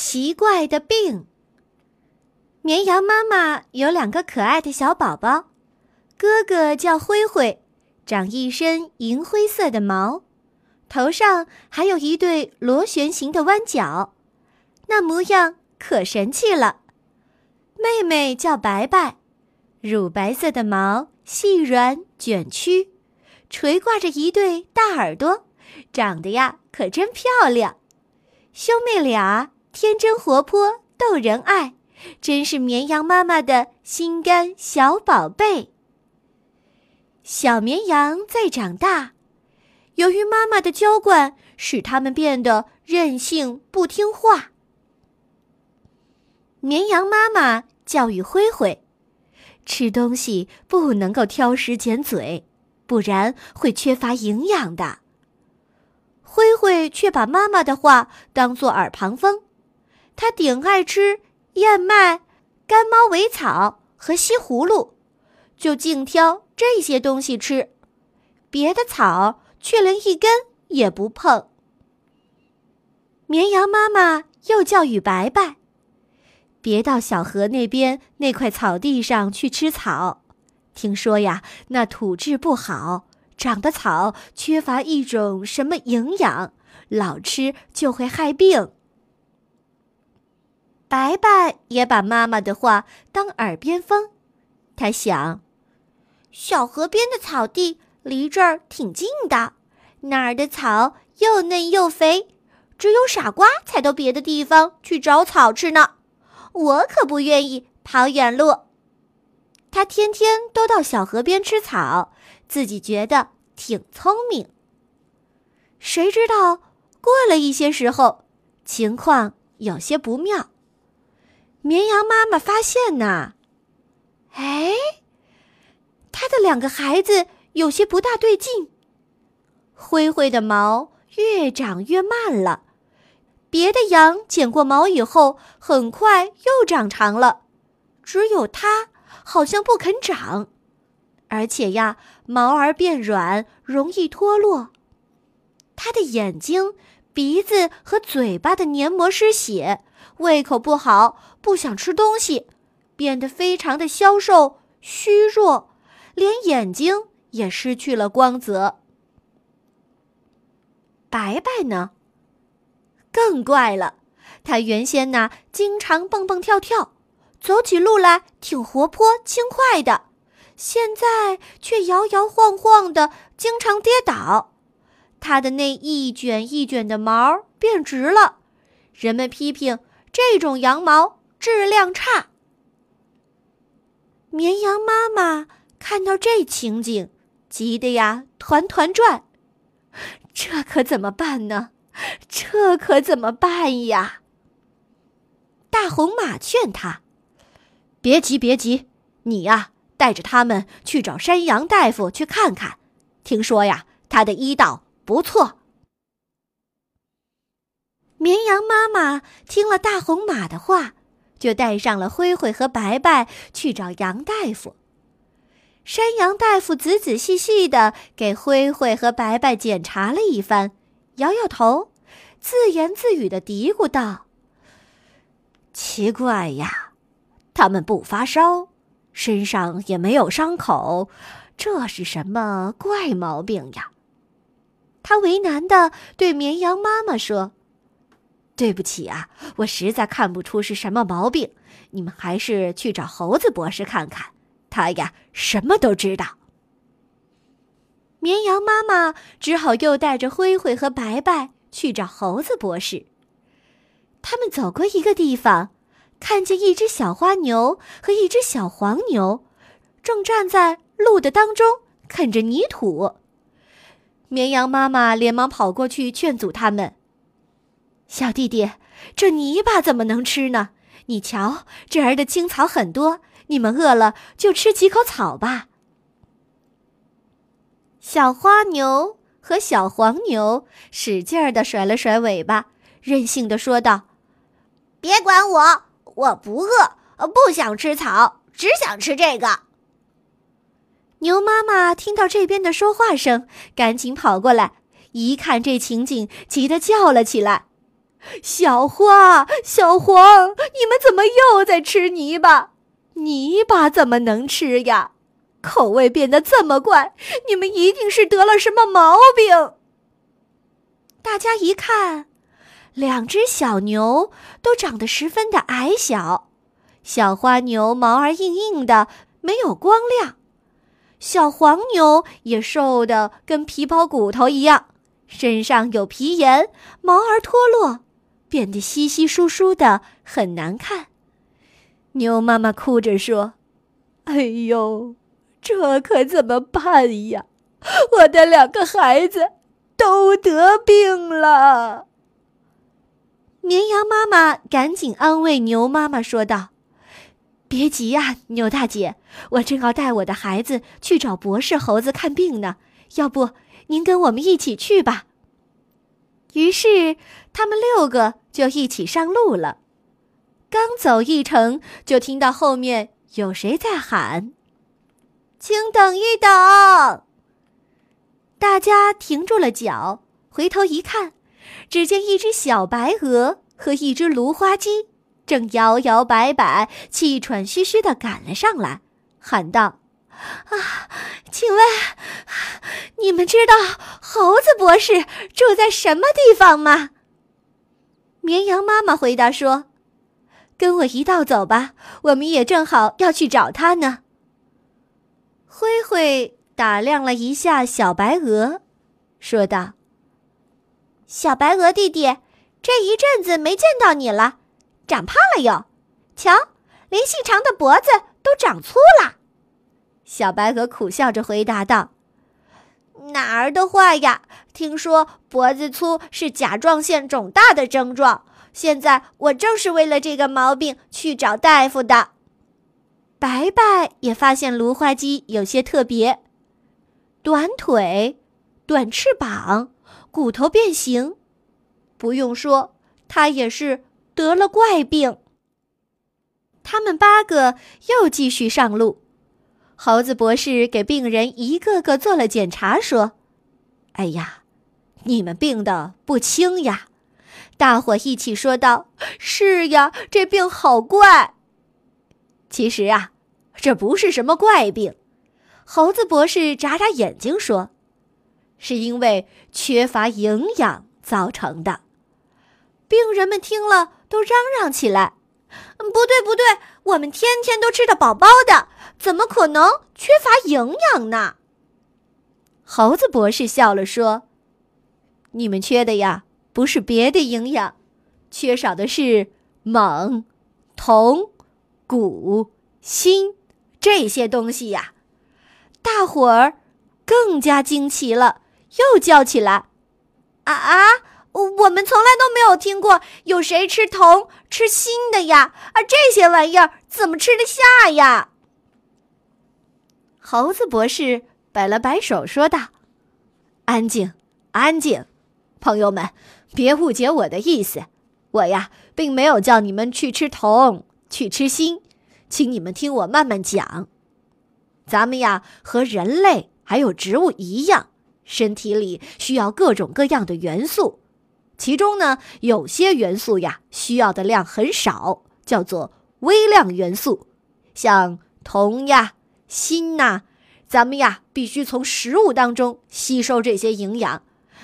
奇怪的病。绵羊妈妈有两个可爱的小宝宝，哥哥叫灰灰，长一身银灰色的毛，头上还有一对螺旋形的弯角，那模样可神气了。妹妹叫白白，乳白色的毛，细软卷曲，垂挂着一对大耳朵，长得呀可真漂亮。兄妹俩天真活泼，逗人爱。真是绵羊妈妈的心肝小宝贝。小绵羊在长大，由于妈妈的娇惯，使它们变得任性不听话。绵羊妈妈教育灰灰，吃东西不能够挑食拣嘴，不然会缺乏营养的。灰灰却把妈妈的话当作耳旁风，他顶爱吃。燕麦、干猫尾草和西葫芦，就净挑这些东西吃，别的草却连一根也不碰。绵羊妈妈又教育白白，别到小河那边那块草地上去吃草，听说呀，那土质不好，长的草缺乏一种什么营养，老吃就会害病。白白也把妈妈的话当耳边风，他想：小河边的草地离这儿挺近的，那儿的草又嫩又肥，只有傻瓜才到别的地方去找草吃呢。我可不愿意跑远路。他天天都到小河边吃草，自己觉得挺聪明。谁知道过了一些时候，情况有些不妙。绵羊妈妈发现呐，哎，它的两个孩子有些不大对劲。灰灰的毛越长越慢了，别的羊剪过毛以后，很快又长长了，只有它好像不肯长，而且呀，毛儿变软，容易脱落。它的眼睛、鼻子和嘴巴的黏膜失血。胃口不好，不想吃东西，变得非常的消瘦、虚弱，连眼睛也失去了光泽。白白呢，更怪了，他原先呢经常蹦蹦跳跳，走起路来挺活泼轻快的，现在却摇摇晃晃的，经常跌倒。他的那一卷一卷的毛变直了，人们批评。这种羊毛质量差。绵羊妈妈看到这情景，急得呀团团转。这可怎么办呢？这可怎么办呀？大红马劝他：“别急，别急，你呀带着他们去找山羊大夫去看看，听说呀他的医道不错。”绵羊妈妈听了大红马的话，就带上了灰灰和白白去找羊大夫。山羊大夫仔仔细细的给灰灰和白白检查了一番，摇摇头，自言自语的嘀咕道：“奇怪呀，他们不发烧，身上也没有伤口，这是什么怪毛病呀？”他为难的对绵羊妈妈说。对不起啊，我实在看不出是什么毛病。你们还是去找猴子博士看看，他呀什么都知道。绵羊妈妈只好又带着灰灰和白白去找猴子博士。他们走过一个地方，看见一只小花牛和一只小黄牛，正站在路的当中啃着泥土。绵羊妈妈连忙跑过去劝阻他们。小弟弟，这泥巴怎么能吃呢？你瞧，这儿的青草很多，你们饿了就吃几口草吧。小花牛和小黄牛使劲儿的甩了甩尾巴，任性的说道：“别管我，我不饿，不想吃草，只想吃这个。”牛妈妈听到这边的说话声，赶紧跑过来，一看这情景，急得叫了起来。小花、小黄，你们怎么又在吃泥巴？泥巴怎么能吃呀？口味变得这么怪，你们一定是得了什么毛病。大家一看，两只小牛都长得十分的矮小，小花牛毛儿硬硬的，没有光亮；小黄牛也瘦的跟皮包骨头一样，身上有皮炎，毛儿脱落。变得稀稀疏疏的，很难看。牛妈妈哭着说：“哎呦，这可怎么办呀？我的两个孩子都得病了。”绵羊妈妈赶紧安慰牛妈妈说道：“别急呀，牛大姐，我正要带我的孩子去找博士猴子看病呢。要不您跟我们一起去吧？”于是，他们六个就一起上路了。刚走一程，就听到后面有谁在喊：“请等一等！”大家停住了脚，回头一看，只见一只小白鹅和一只芦花鸡正摇摇摆摆、气喘吁吁地赶了上来，喊道。啊，请问你们知道猴子博士住在什么地方吗？绵羊妈妈回答说：“跟我一道走吧，我们也正好要去找他呢。”灰灰打量了一下小白鹅，说道：“小白鹅弟弟，这一阵子没见到你了，长胖了哟，瞧，连细长的脖子都长粗了。”小白鹅苦笑着回答道：“哪儿的话呀？听说脖子粗是甲状腺肿大的症状。现在我正是为了这个毛病去找大夫的。”白白也发现芦花鸡有些特别：短腿、短翅膀、骨头变形。不用说，它也是得了怪病。他们八个又继续上路。猴子博士给病人一个个做了检查，说：“哎呀，你们病的不轻呀！”大伙一起说道：“是呀，这病好怪。”其实啊，这不是什么怪病。猴子博士眨眨眼睛说：“是因为缺乏营养造成的。”病人们听了都嚷嚷起来。不对，不对，我们天天都吃得饱饱的，怎么可能缺乏营养呢？猴子博士笑了说：“你们缺的呀，不是别的营养，缺少的是锰、铜、钴、锌这些东西呀。”大伙儿更加惊奇了，又叫起来：“啊啊！”我们从来都没有听过有谁吃铜、吃锌的呀！啊，这些玩意儿怎么吃得下呀？猴子博士摆了摆手，说道：“安静，安静，朋友们，别误解我的意思。我呀，并没有叫你们去吃铜、去吃锌，请你们听我慢慢讲。咱们呀，和人类还有植物一样，身体里需要各种各样的元素。”其中呢，有些元素呀，需要的量很少，叫做微量元素，像铜呀、锌呐，咱们呀必须从食物当中吸收这些营养，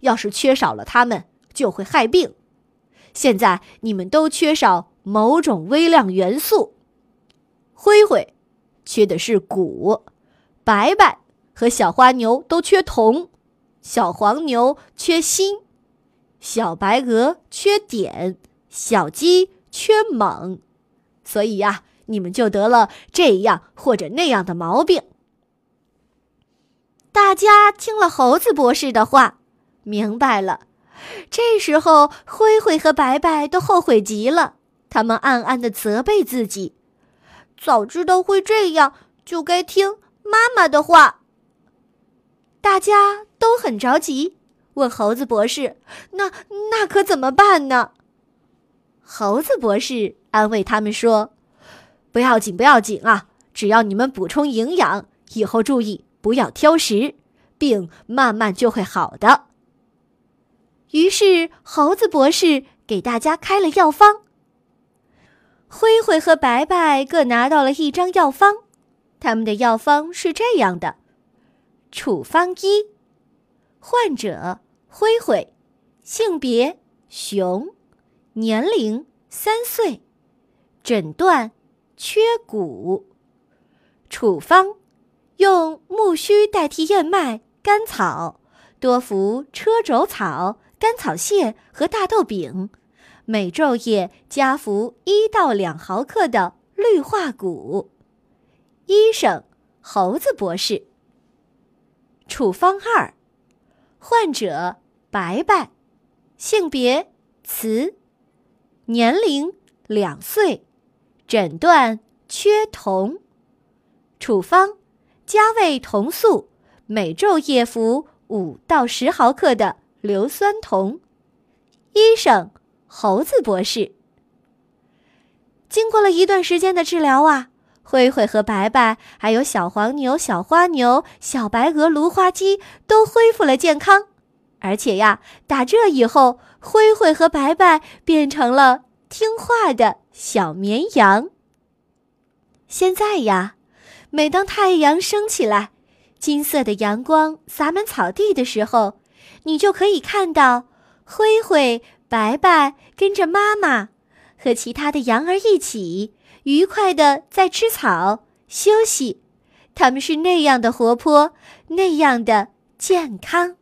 要是缺少了它们，就会害病。现在你们都缺少某种微量元素，灰灰缺的是钴，白白和小花牛都缺铜，小黄牛缺锌。小白鹅缺碘，小鸡缺锰，所以呀，你们就得了这样或者那样的毛病。大家听了猴子博士的话，明白了。这时候，灰灰和白白都后悔极了，他们暗暗的责备自己：早知道会这样，就该听妈妈的话。大家都很着急。问猴子博士：“那那可怎么办呢？”猴子博士安慰他们说：“不要紧，不要紧啊！只要你们补充营养，以后注意不要挑食，病慢慢就会好的。”于是，猴子博士给大家开了药方。灰灰和白白各拿到了一张药方，他们的药方是这样的：处方一，患者灰灰，性别雄，年龄三岁，诊断缺骨。处方用木须代替燕麦、甘草，多服车轴草、甘草泻和大豆饼。每昼夜加服一到两毫克的氯化钴。医生猴子博士。处方二，患者白白，性别雌，年龄两岁，诊断缺铜。处方加味铜素，每昼夜服五到十毫克的硫酸铜。医生。猴子博士。经过了一段时间的治疗啊，灰灰和白白，还有小黄牛、小花牛、小白鹅、芦花鸡都恢复了健康，而且呀，打这以后，灰灰和白白变成了听话的小绵羊。现在呀，每当太阳升起来，金色的阳光洒满草地的时候，你就可以看到灰灰。白白跟着妈妈和其他的羊儿一起，愉快的在吃草休息。他们是那样的活泼，那样的健康。